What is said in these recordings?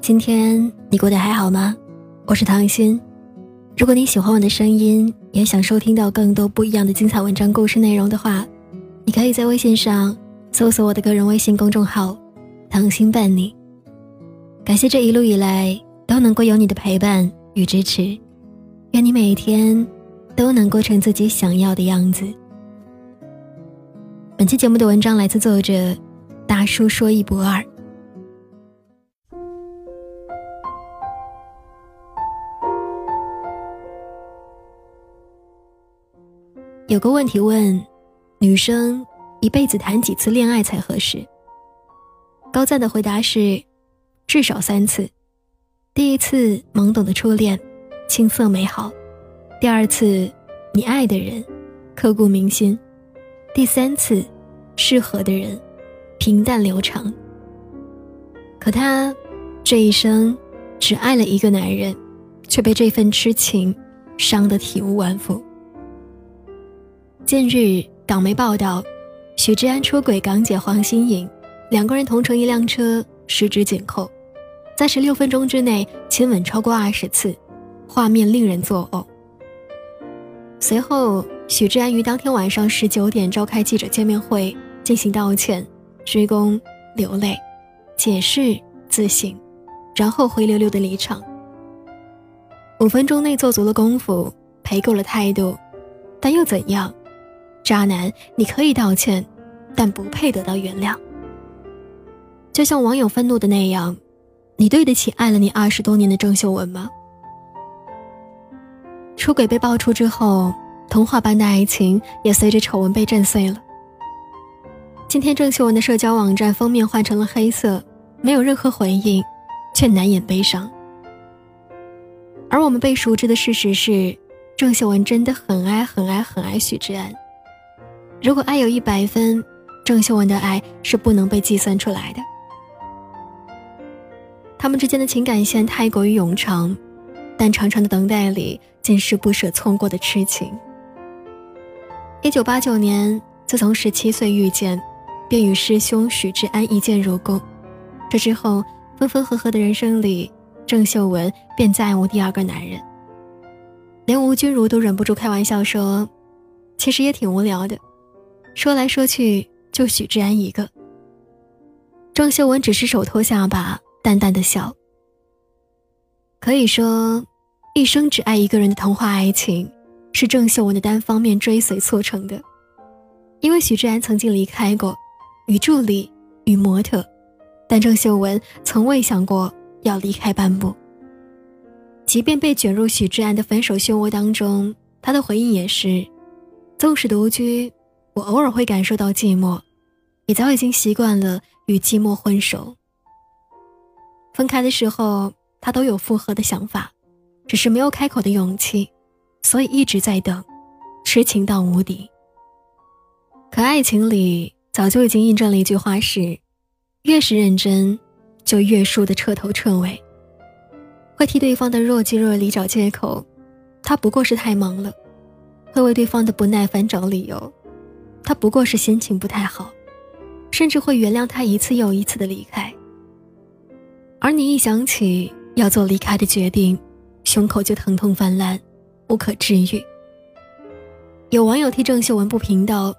今天你过得还好吗？我是唐心。如果你喜欢我的声音，也想收听到更多不一样的精彩文章、故事内容的话，你可以在微信上搜索我的个人微信公众号“唐心伴你”。感谢这一路以来都能够有你的陪伴与支持，愿你每一天都能过成自己想要的样子。本期节目的文章来自作者大叔说一不二。有个问题问：女生一辈子谈几次恋爱才合适？高赞的回答是：至少三次。第一次懵懂的初恋，青涩美好；第二次你爱的人，刻骨铭心；第三次适合的人，平淡流长。可他这一生只爱了一个男人，却被这份痴情伤得体无完肤。近日，港媒报道，许志安出轨港姐黄心颖，两个人同乘一辆车，十指紧扣，在十六分钟之内亲吻超过二十次，画面令人作呕。随后，许志安于当天晚上十九点召开记者见面会，进行道歉、鞠躬、流泪、解释、自省，然后灰溜溜的离场。五分钟内做足了功夫，赔够了态度，但又怎样？渣男，你可以道歉，但不配得到原谅。就像网友愤怒的那样，你对得起爱了你二十多年的郑秀文吗？出轨被爆出之后，童话般的爱情也随着丑闻被震碎了。今天郑秀文的社交网站封面换成了黑色，没有任何回应，却难掩悲伤。而我们被熟知的事实是，郑秀文真的很爱很爱很爱许志安。如果爱有一百分，郑秀文的爱是不能被计算出来的。他们之间的情感线太过于冗长，但长长的等待里尽是不舍错过的痴情。一九八九年，自从十七岁遇见，便与师兄许志安一见如故。这之后，分分合合的人生里，郑秀文便再无第二个男人。连吴君如都忍不住开玩笑说：“其实也挺无聊的。”说来说去，就许志安一个。郑秀文只是手托下巴，淡淡的笑。可以说，一生只爱一个人的童话爱情，是郑秀文的单方面追随促成的。因为许志安曾经离开过，与助理，与模特，但郑秀文从未想过要离开半步。即便被卷入许志安的分手漩涡当中，他的回应也是：纵使独居。我偶尔会感受到寂寞，也早已经习惯了与寂寞混熟。分开的时候，他都有复合的想法，只是没有开口的勇气，所以一直在等，痴情到无敌。可爱情里早就已经印证了一句话：是，越是认真，就越输得彻头彻尾。会替对方的若即若离找借口，他不过是太忙了；会为对方的不耐烦找理由。他不过是心情不太好，甚至会原谅他一次又一次的离开。而你一想起要做离开的决定，胸口就疼痛泛滥，不可治愈。有网友替郑秀文不平道：“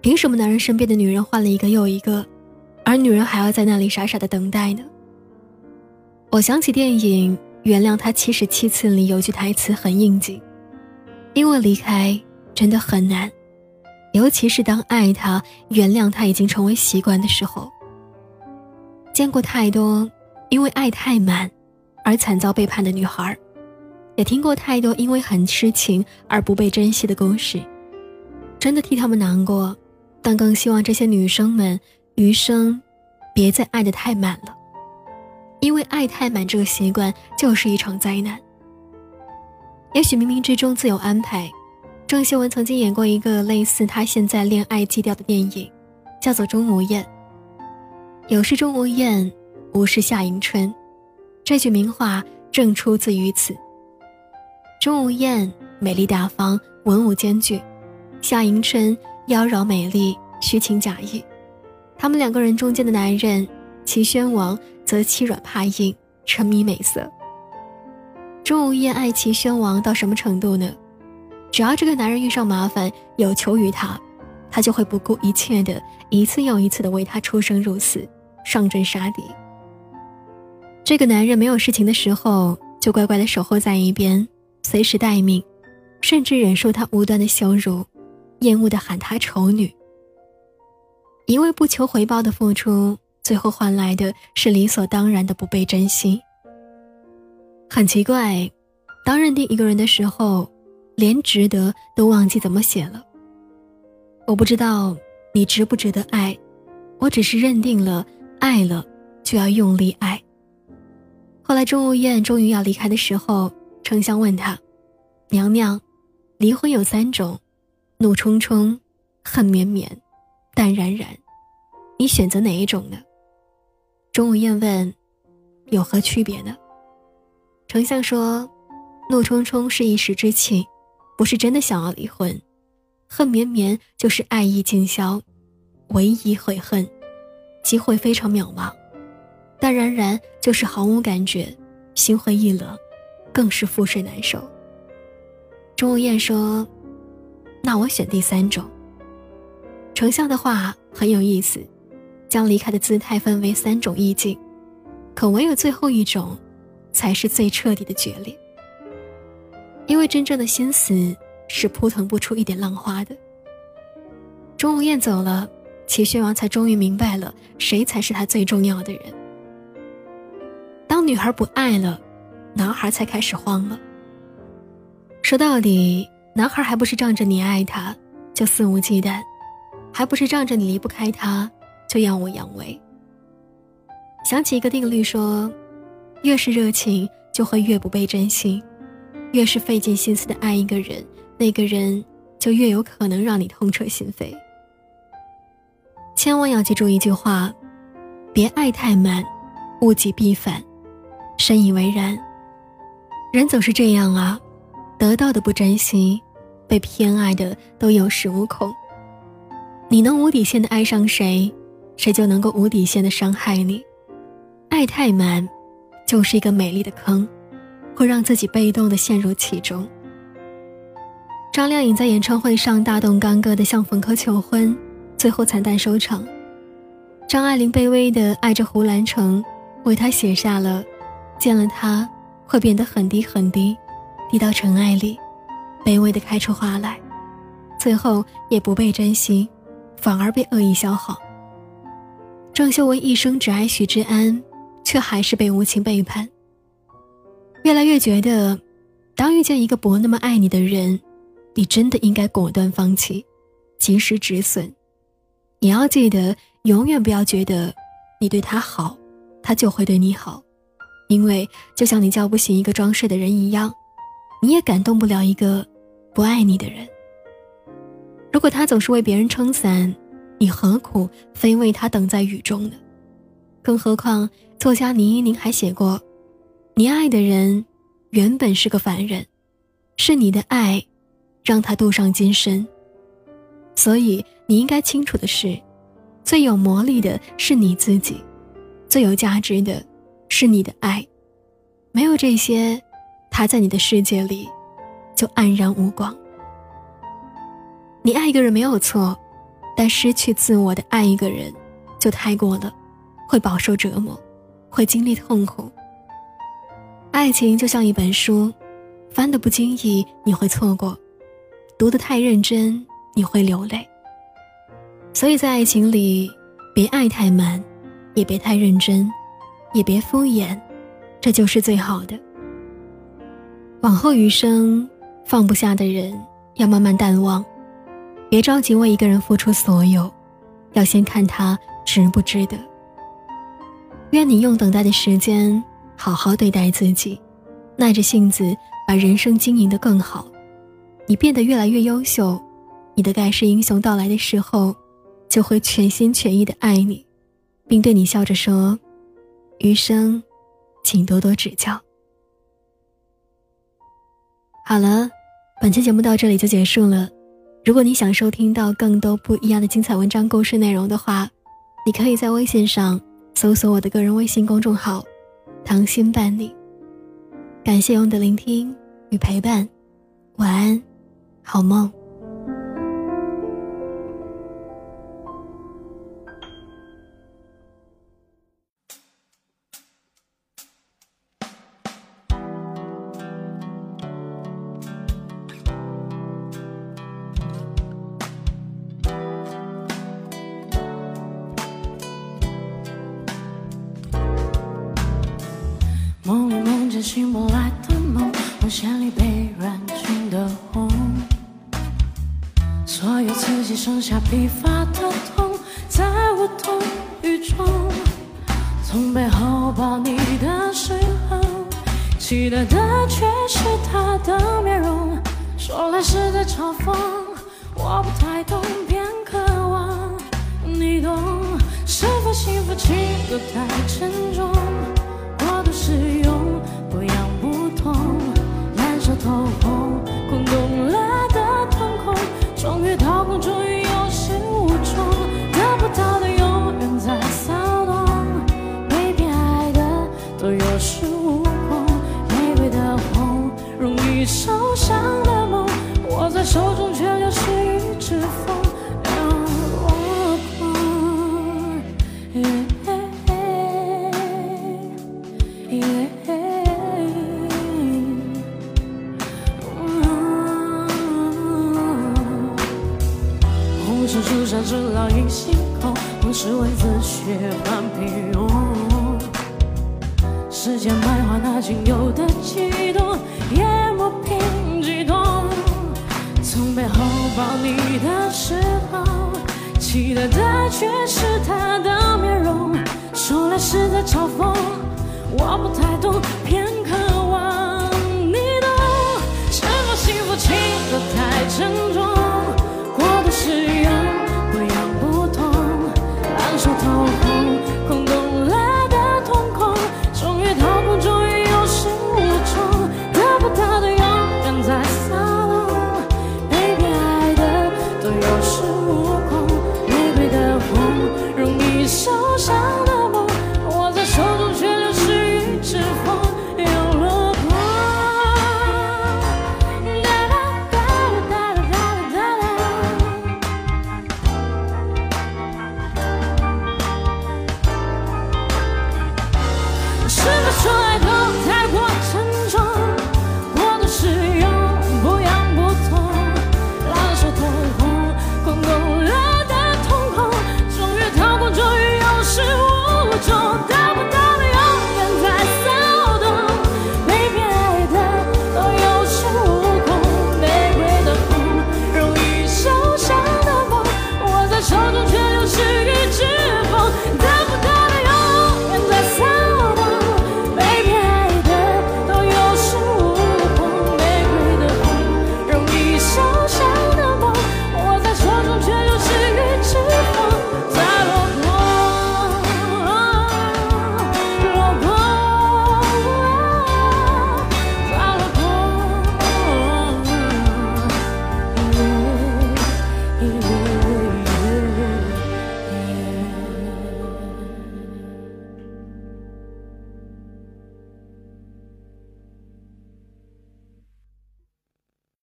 凭什么男人身边的女人换了一个又一个，而女人还要在那里傻傻的等待呢？”我想起电影《原谅他七十七次》里有句台词很应景：“因为离开真的很难。”尤其是当爱他、原谅他已经成为习惯的时候，见过太多因为爱太满而惨遭背叛的女孩，也听过太多因为很痴情而不被珍惜的故事，真的替他们难过，但更希望这些女生们余生别再爱的太满了，因为爱太满这个习惯就是一场灾难。也许冥冥之中自有安排。郑秀文曾经演过一个类似她现在恋爱基调的电影，叫做《钟无艳》。有事钟无艳，无事夏迎春，这句名话正出自于此。钟无艳美丽大方，文武兼具；夏迎春妖娆美丽，虚情假意。他们两个人中间的男人齐宣王则欺软怕硬，沉迷美色。钟无艳爱齐宣王到什么程度呢？只要这个男人遇上麻烦，有求于他，他就会不顾一切的一次又一次的为他出生入死，上阵杀敌。这个男人没有事情的时候，就乖乖的守候在一边，随时待命，甚至忍受他无端的羞辱，厌恶的喊他丑女。一味不求回报的付出，最后换来的是理所当然的不被珍惜。很奇怪，当认定一个人的时候，连值得都忘记怎么写了。我不知道你值不值得爱，我只是认定了爱了就要用力爱。后来钟无艳终于要离开的时候，丞相问他：“娘娘，离婚有三种，怒冲冲、恨绵绵、淡然然，你选择哪一种呢？”钟无艳问：“有何区别呢？”丞相说：“怒冲冲是一时之气，不是真的想要离婚；恨绵绵就是爱意尽消，唯一悔恨，机会非常渺茫。”但然然就是毫无感觉，心灰意冷，更是覆水难收。钟无艳说：“那我选第三种。”丞相的话很有意思，将离开的姿态分为三种意境，可唯有最后一种，才是最彻底的决裂。因为真正的心思是扑腾不出一点浪花的。钟无艳走了，齐宣王才终于明白了谁才是他最重要的人。当女孩不爱了，男孩才开始慌了。说到底，男孩还不是仗着你爱他就肆无忌惮，还不是仗着你离不开他就耀武扬威。想起一个定律说，越是热情就会越不被珍惜，越是费尽心思的爱一个人，那个人就越有可能让你痛彻心扉。千万要记住一句话：别爱太满，物极必反。深以为然。人总是这样啊，得到的不珍惜，被偏爱的都有恃无恐。你能无底线的爱上谁，谁就能够无底线的伤害你。爱太满，就是一个美丽的坑，会让自己被动的陷入其中。张靓颖在演唱会上大动干戈的向冯轲求婚，最后惨淡收场。张爱玲卑微的爱着胡兰成，为他写下了。见了他，会变得很低很低，低到尘埃里，卑微的开出花来，最后也不被珍惜，反而被恶意消耗。郑秀文一生只爱许志安，却还是被无情背叛。越来越觉得，当遇见一个不那么爱你的人，你真的应该果断放弃，及时止损。也要记得，永远不要觉得你对他好，他就会对你好。因为就像你叫不醒一个装睡的人一样，你也感动不了一个不爱你的人。如果他总是为别人撑伞，你何苦非为他等在雨中呢？更何况作家倪妮宁还写过：“你爱的人原本是个凡人，是你的爱让他镀上金身。所以你应该清楚的是，最有魔力的是你自己，最有价值的。”是你的爱，没有这些，他在你的世界里就黯然无光。你爱一个人没有错，但失去自我的爱一个人就太过了，会饱受折磨，会经历痛苦。爱情就像一本书，翻的不经意你会错过，读的太认真你会流泪。所以在爱情里，别爱太满，也别太认真。也别敷衍，这就是最好的。往后余生，放不下的人要慢慢淡忘，别着急为一个人付出所有，要先看他值不值得。愿你用等待的时间好好对待自己，耐着性子把人生经营得更好。你变得越来越优秀，你的盖世英雄到来的时候，就会全心全意的爱你，并对你笑着说。余生，请多多指教。好了，本期节目到这里就结束了。如果你想收听到更多不一样的精彩文章故事内容的话，你可以在微信上搜索我的个人微信公众号糖心伴你。感谢你的聆听与陪伴，晚安，好梦。醒不来的梦，梦线里被软禁的红，所有刺激剩下疲乏的痛，在无动于衷。从背后抱你的时候，期待的却是他的面容，说来是在嘲讽，我不太懂，偏渴望你懂。是否幸福轻得太沉重，痛，难受透红，空洞了的瞳孔，终于掏空，终于有始无终，得不到的永远在骚动，被偏爱的都有恃无恐，玫瑰的红，容易受伤的梦，握在手中星空，梦是文字血般平庸。时间白化那仅有的悸动，也磨平激动。从背后抱你的时候，期待的却是他的面容。说来是在嘲讽，我不太懂，偏